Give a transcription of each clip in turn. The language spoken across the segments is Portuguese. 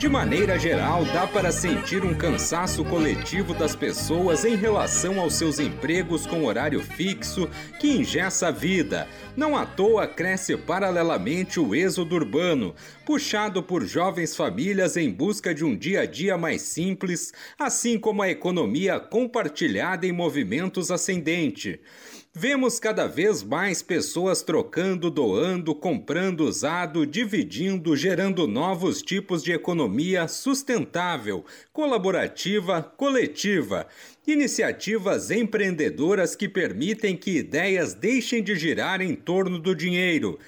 De maneira geral, dá para sentir um cansaço coletivo das pessoas em relação aos seus empregos com horário fixo que ingessa a vida. Não à toa cresce paralelamente o êxodo urbano, puxado por jovens famílias em busca de um dia a dia mais simples, assim como a economia compartilhada em movimentos ascendente. Vemos cada vez mais pessoas trocando, doando, comprando usado, dividindo, gerando novos tipos de economia sustentável, colaborativa, coletiva. Iniciativas empreendedoras que permitem que ideias deixem de girar em torno do dinheiro.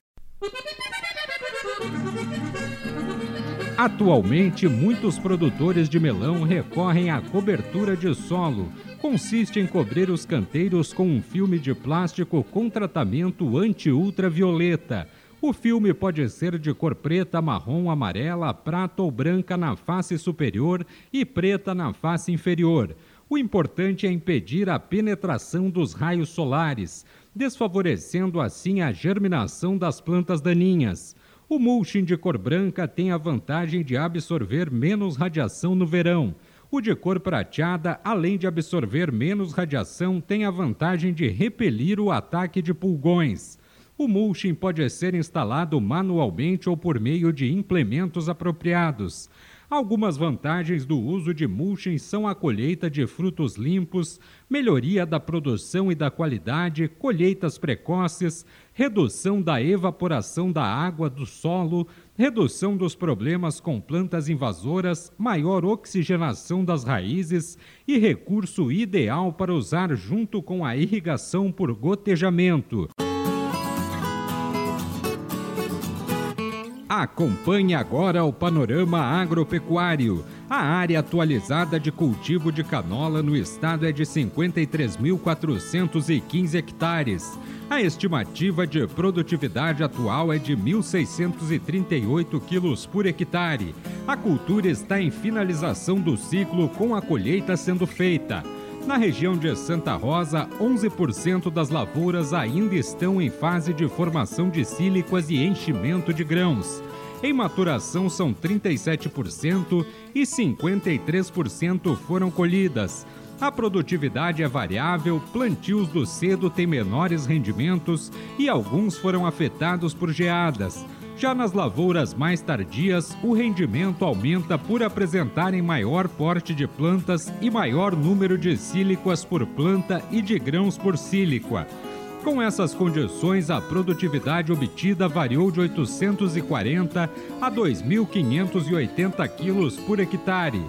Atualmente, muitos produtores de melão recorrem à cobertura de solo consiste em cobrir os canteiros com um filme de plástico com tratamento anti-ultravioleta. O filme pode ser de cor preta, marrom, amarela, prata ou branca na face superior e preta na face inferior. O importante é impedir a penetração dos raios solares, desfavorecendo assim a germinação das plantas daninhas. O mulching de cor branca tem a vantagem de absorver menos radiação no verão. O de cor prateada, além de absorver menos radiação, tem a vantagem de repelir o ataque de pulgões. O mulching pode ser instalado manualmente ou por meio de implementos apropriados. Algumas vantagens do uso de mulching são a colheita de frutos limpos, melhoria da produção e da qualidade, colheitas precoces, redução da evaporação da água do solo, redução dos problemas com plantas invasoras, maior oxigenação das raízes e recurso ideal para usar junto com a irrigação por gotejamento. Acompanhe agora o panorama agropecuário. A área atualizada de cultivo de canola no estado é de 53.415 hectares. A estimativa de produtividade atual é de 1.638 quilos por hectare. A cultura está em finalização do ciclo com a colheita sendo feita. Na região de Santa Rosa, 11% das lavouras ainda estão em fase de formação de sílicas e enchimento de grãos. Em maturação são 37% e 53% foram colhidas. A produtividade é variável, plantios do cedo têm menores rendimentos e alguns foram afetados por geadas. Já nas lavouras mais tardias, o rendimento aumenta por apresentarem maior porte de plantas e maior número de síliquas por planta e de grãos por síliqua. Com essas condições, a produtividade obtida variou de 840 a 2.580 quilos por hectare.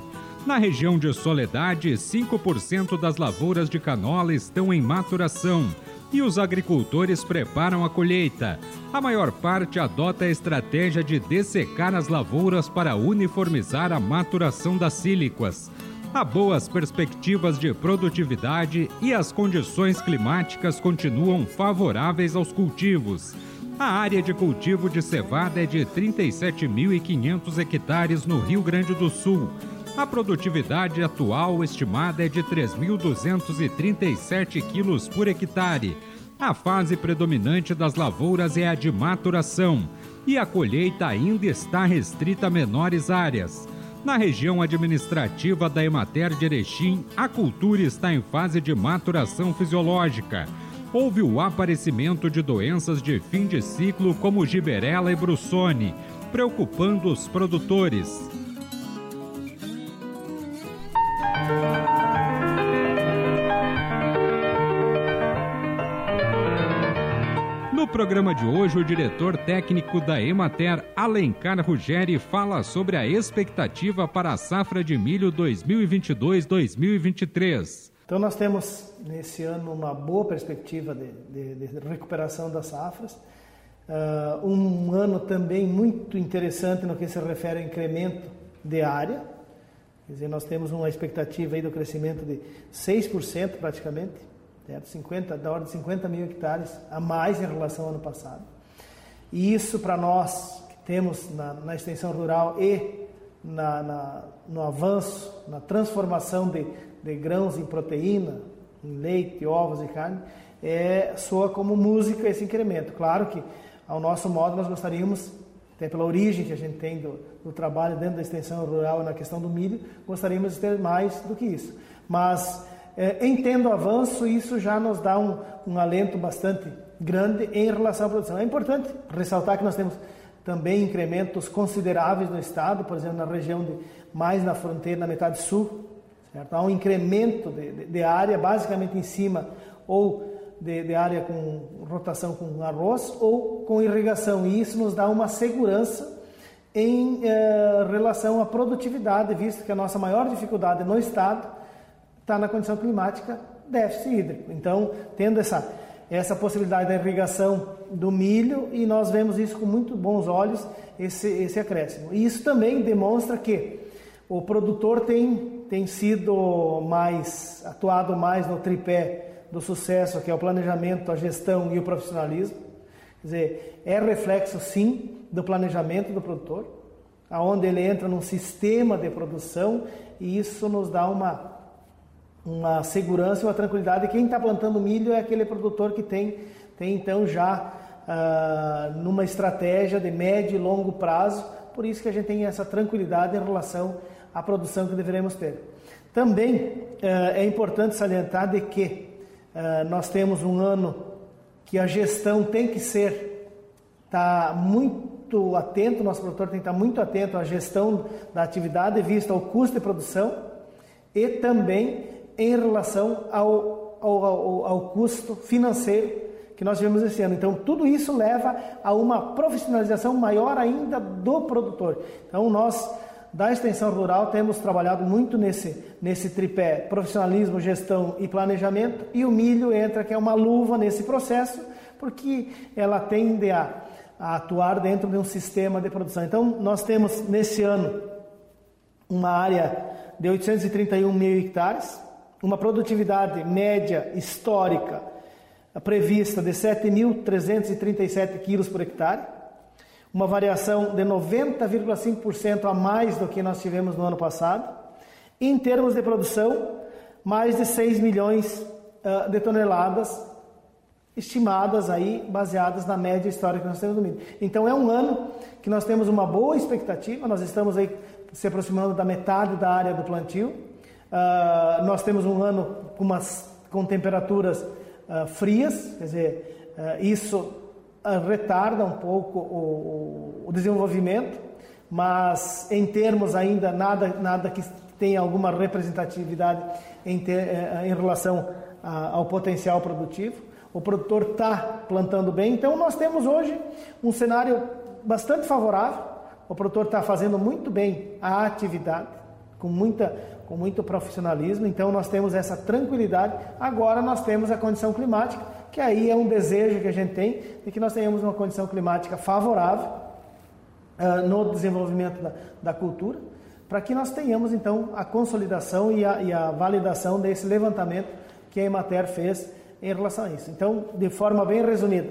Na região de Soledade, 5% das lavouras de canola estão em maturação e os agricultores preparam a colheita. A maior parte adota a estratégia de dessecar as lavouras para uniformizar a maturação das síliquas. Há boas perspectivas de produtividade e as condições climáticas continuam favoráveis aos cultivos. A área de cultivo de cevada é de 37.500 hectares no Rio Grande do Sul. A produtividade atual estimada é de 3.237 quilos por hectare a fase predominante das lavouras é a de maturação e a colheita ainda está restrita a menores áreas. Na região administrativa da Emater de Erechim, a cultura está em fase de maturação fisiológica. Houve o aparecimento de doenças de fim de ciclo como giberela e brussone, preocupando os produtores. Programa de hoje, o diretor técnico da Emater, Alencar Ruggeri, fala sobre a expectativa para a safra de milho 2022-2023. Então, nós temos nesse ano uma boa perspectiva de, de, de recuperação das safras. Uh, um ano também muito interessante no que se refere ao incremento de área. Quer dizer, nós temos uma expectativa aí do crescimento de 6% praticamente certo? 50, da ordem de 50 mil hectares a mais em relação ao ano passado. E isso para nós que temos na, na extensão rural e na, na, no avanço, na transformação de, de grãos em proteína, em leite, ovos e carne, é, soa como música esse incremento. Claro que, ao nosso modo, nós gostaríamos, até pela origem que a gente tem do, do trabalho dentro da extensão rural na questão do milho, gostaríamos de ter mais do que isso. Mas, é, entendo o avanço, isso já nos dá um, um alento bastante grande em relação à produção. É importante ressaltar que nós temos também incrementos consideráveis no estado, por exemplo, na região de mais na fronteira, na metade sul, certo? há um incremento de, de, de área, basicamente em cima ou de, de, área com rotação com arroz ou com irrigação, e isso nos dá uma segurança em eh, relação à produtividade, visto que a nossa maior dificuldade no estado está na condição climática déficit hídrico. Então, tendo essa essa possibilidade da irrigação do milho e nós vemos isso com muito bons olhos, esse, esse acréscimo. E isso também demonstra que o produtor tem, tem sido mais, atuado mais no tripé do sucesso, que é o planejamento, a gestão e o profissionalismo. Quer dizer, é reflexo sim do planejamento do produtor, aonde ele entra num sistema de produção e isso nos dá uma uma segurança e uma tranquilidade. Quem está plantando milho é aquele produtor que tem, tem então já uh, numa estratégia de médio e longo prazo, por isso que a gente tem essa tranquilidade em relação à produção que deveremos ter. Também uh, é importante salientar de que uh, nós temos um ano que a gestão tem que ser tá muito atento, nosso produtor tem que estar muito atento à gestão da atividade vista ao custo de produção e também em relação ao, ao, ao, ao custo financeiro que nós tivemos esse ano. Então, tudo isso leva a uma profissionalização maior ainda do produtor. Então, nós da extensão rural temos trabalhado muito nesse, nesse tripé profissionalismo, gestão e planejamento, e o milho entra, que é uma luva nesse processo, porque ela tende a, a atuar dentro de um sistema de produção. Então, nós temos nesse ano uma área de 831 mil hectares, uma produtividade média histórica prevista de 7.337 quilos por hectare, uma variação de 90,5% a mais do que nós tivemos no ano passado. Em termos de produção, mais de 6 milhões uh, de toneladas estimadas aí, baseadas na média histórica que nós temos do milho. Então é um ano que nós temos uma boa expectativa, nós estamos aí se aproximando da metade da área do plantio, Uh, nós temos um ano com, umas, com temperaturas uh, frias, quer dizer, uh, isso retarda um pouco o, o, desenvolvimento, mas em termos ainda nada, nada que tenha alguma representatividade em, ter, eh, em relação ao potencial produtivo. O produtor está plantando bem, então nós temos hoje um cenário bastante favorável. O produtor está fazendo muito bem a atividade, com muita com muito profissionalismo, então nós temos essa tranquilidade. Agora nós temos a condição climática, que aí é um desejo que a gente tem de que nós tenhamos uma condição climática favorável uh, no desenvolvimento da, da cultura, para que nós tenhamos então a consolidação e a, e a validação desse levantamento que a Emater fez em relação a isso. Então, de forma bem resumida,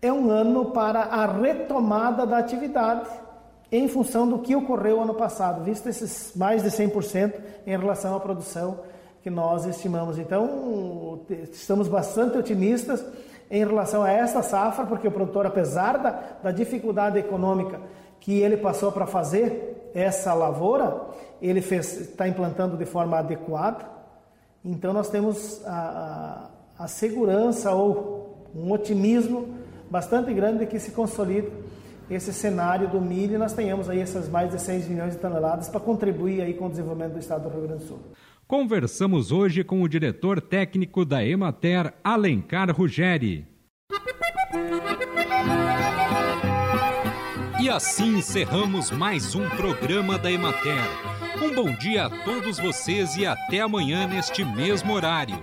é um ano para a retomada da atividade em função do que ocorreu ano passado, visto esses mais de 100% em relação à produção que nós estimamos. Então, estamos bastante otimistas em relação a esta safra, porque o produtor, apesar da, da dificuldade econômica que ele passou para fazer essa lavoura, ele está implantando de forma adequada. Então, nós temos a, a, a segurança ou um otimismo bastante grande de que se consolide esse cenário do milho nós tenhamos aí essas mais de 6 milhões de toneladas para contribuir aí com o desenvolvimento do estado do Rio Grande do Sul. Conversamos hoje com o diretor técnico da Emater, Alencar Ruggeri. E assim encerramos mais um programa da Emater. Um bom dia a todos vocês e até amanhã neste mesmo horário.